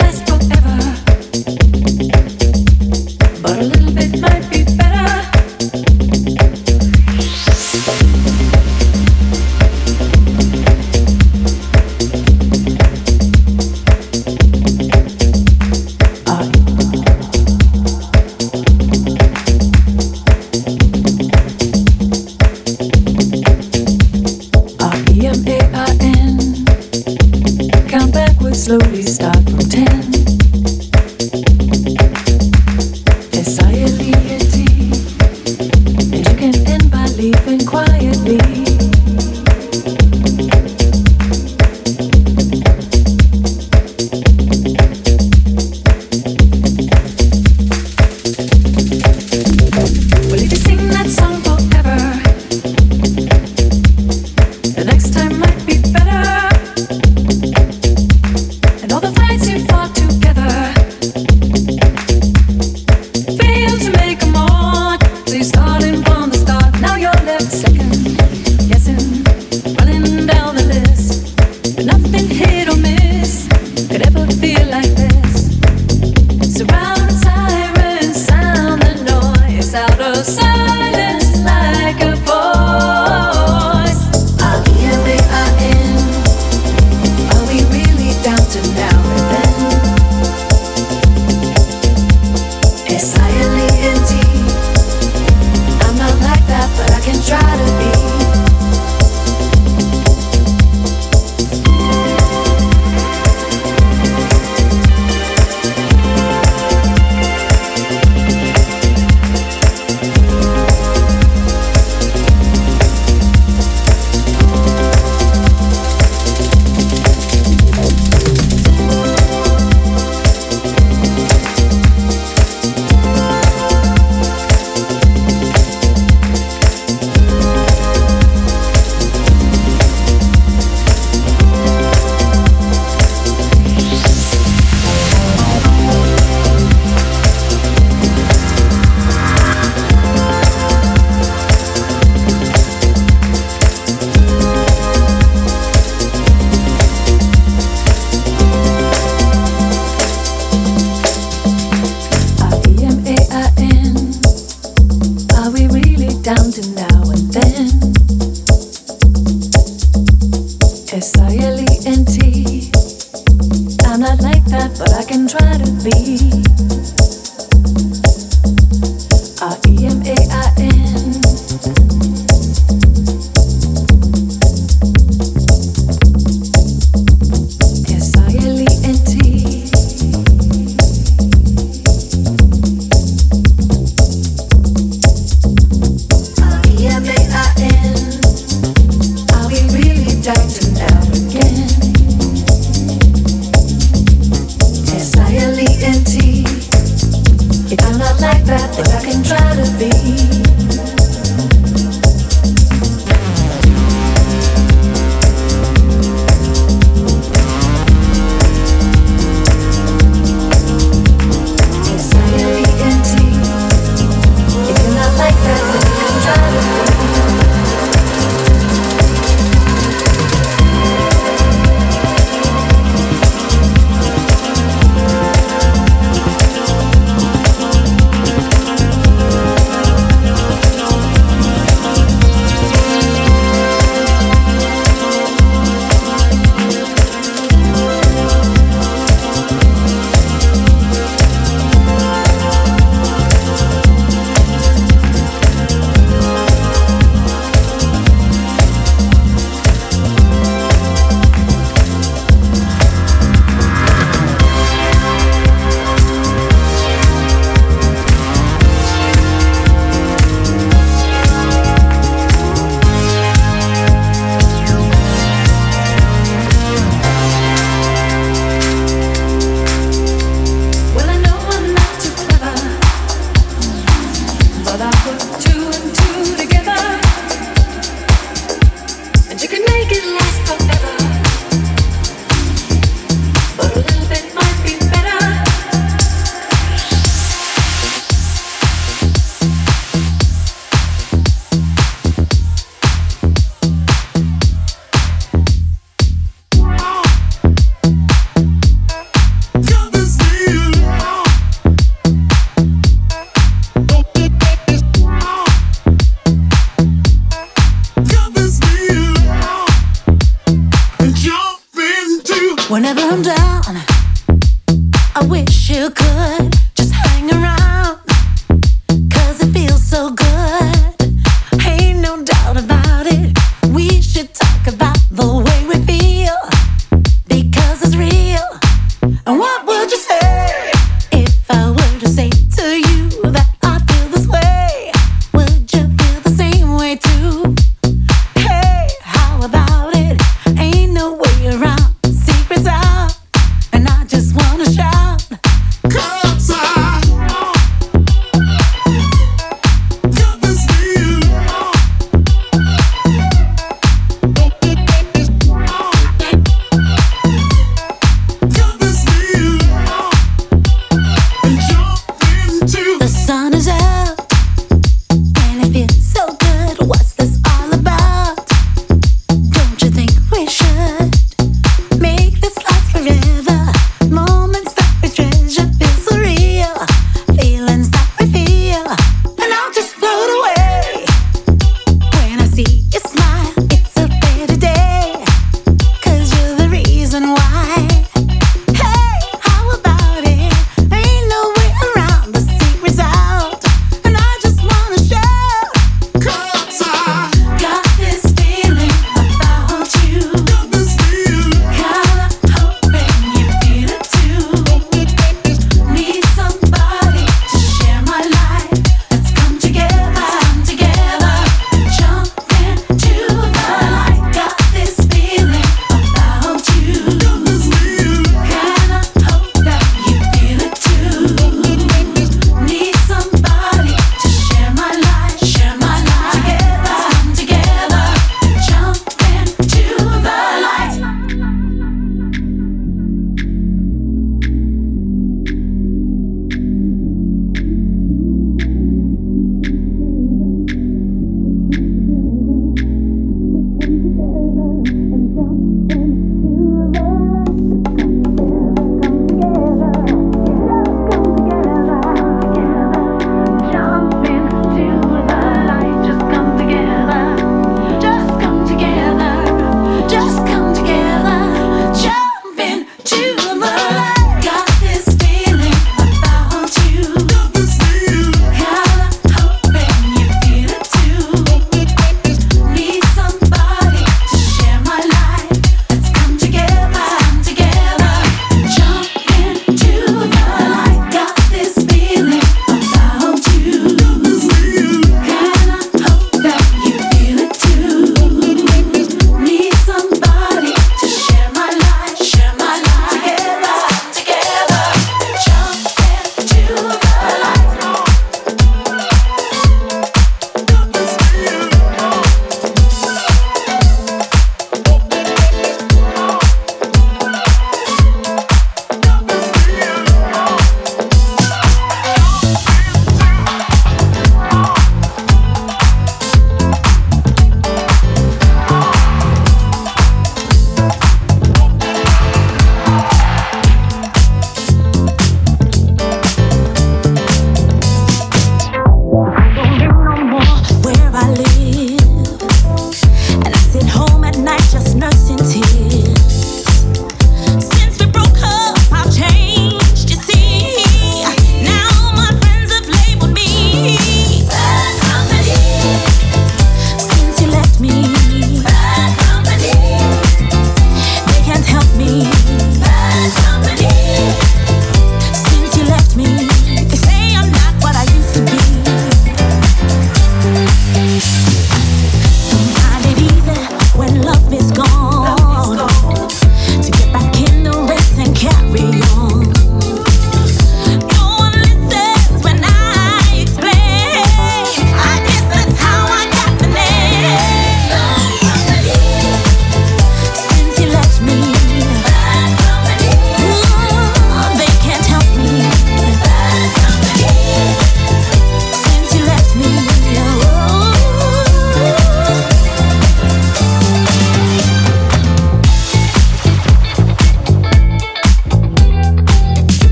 Last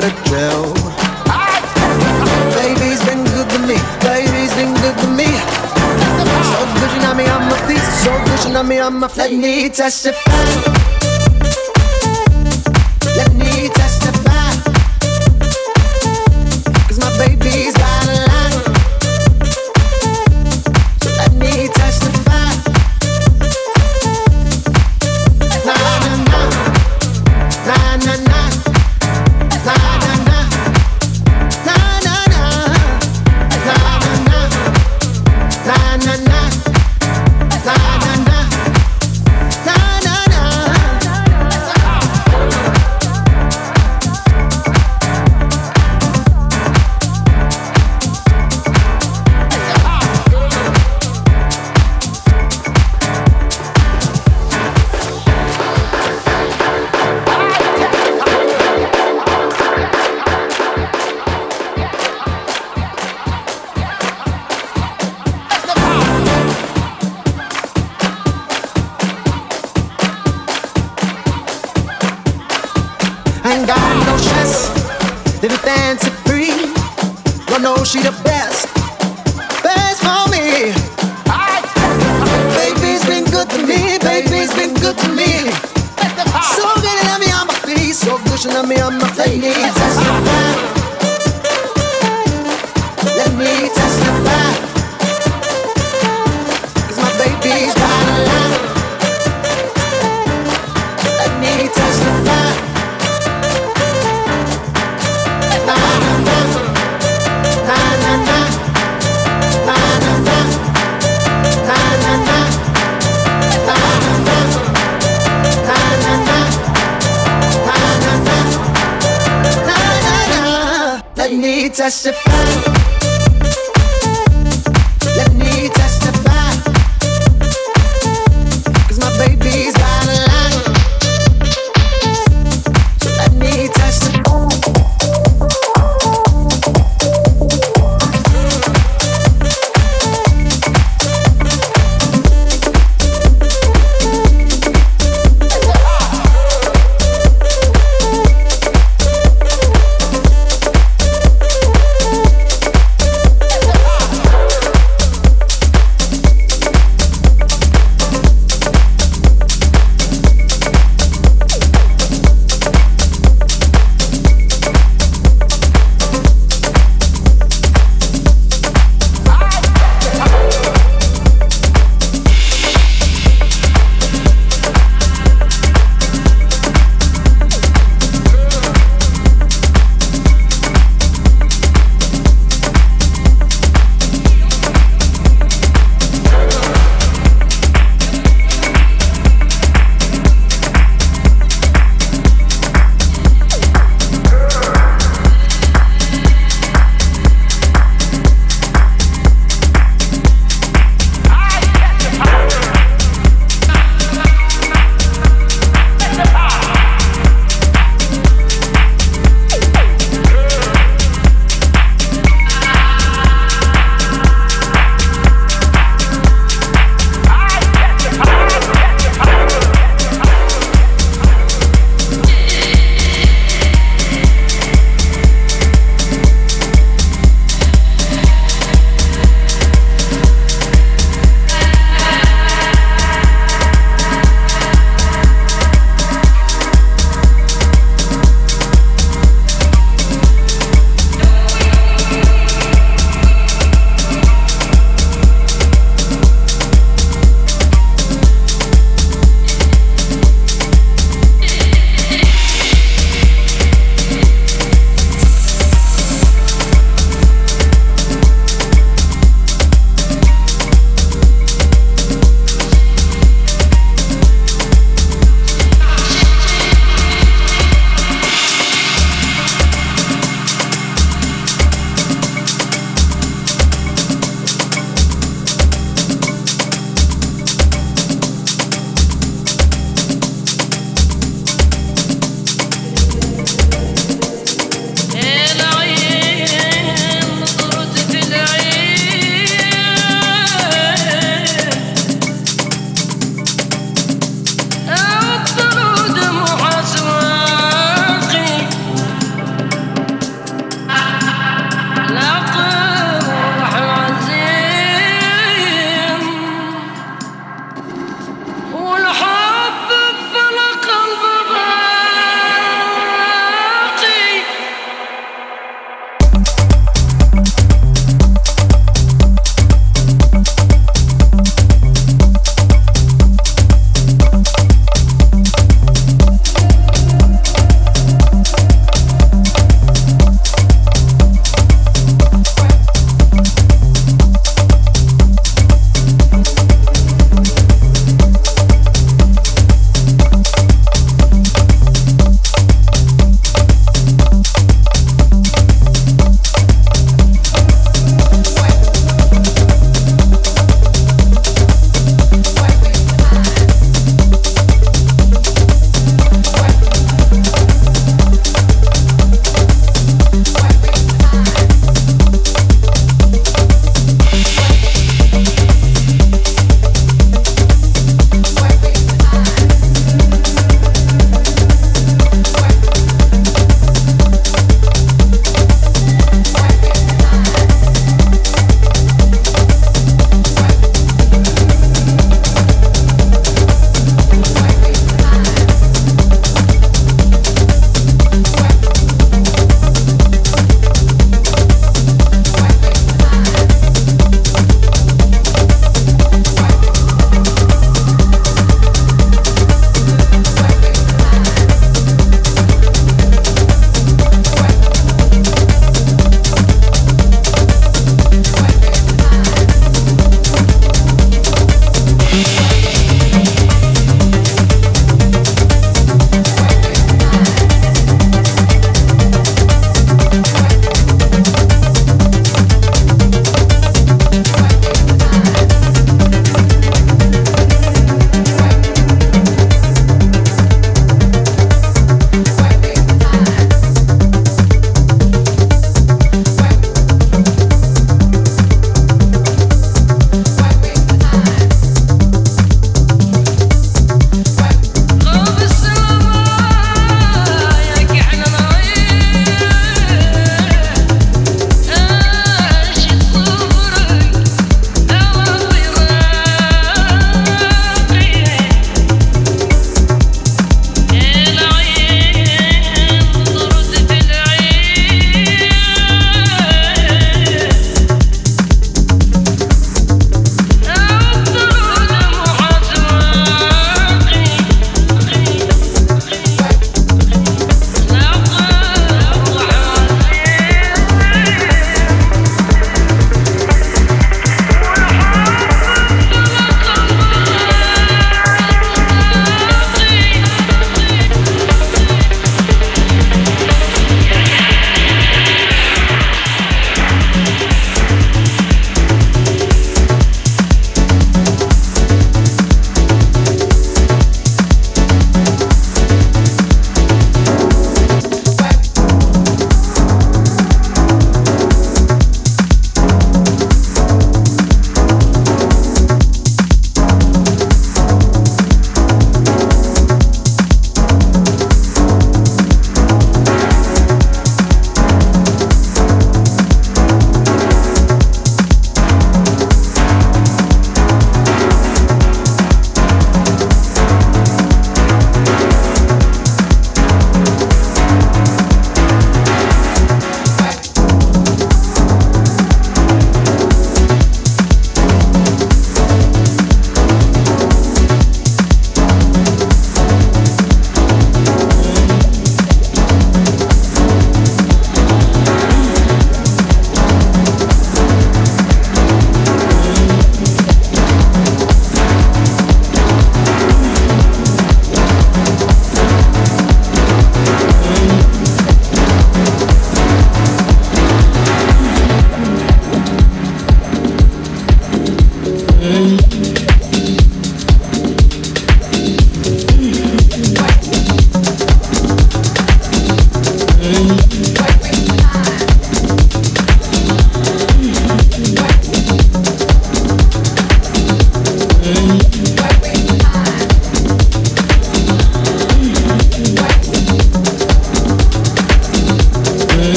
The. Baby's been good to me. Baby's been good to me. So good you me, I'm a. So good you me, I'm a. Let me testify.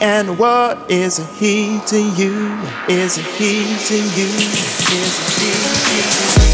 And what is he to you? Is he to you? Is he to you?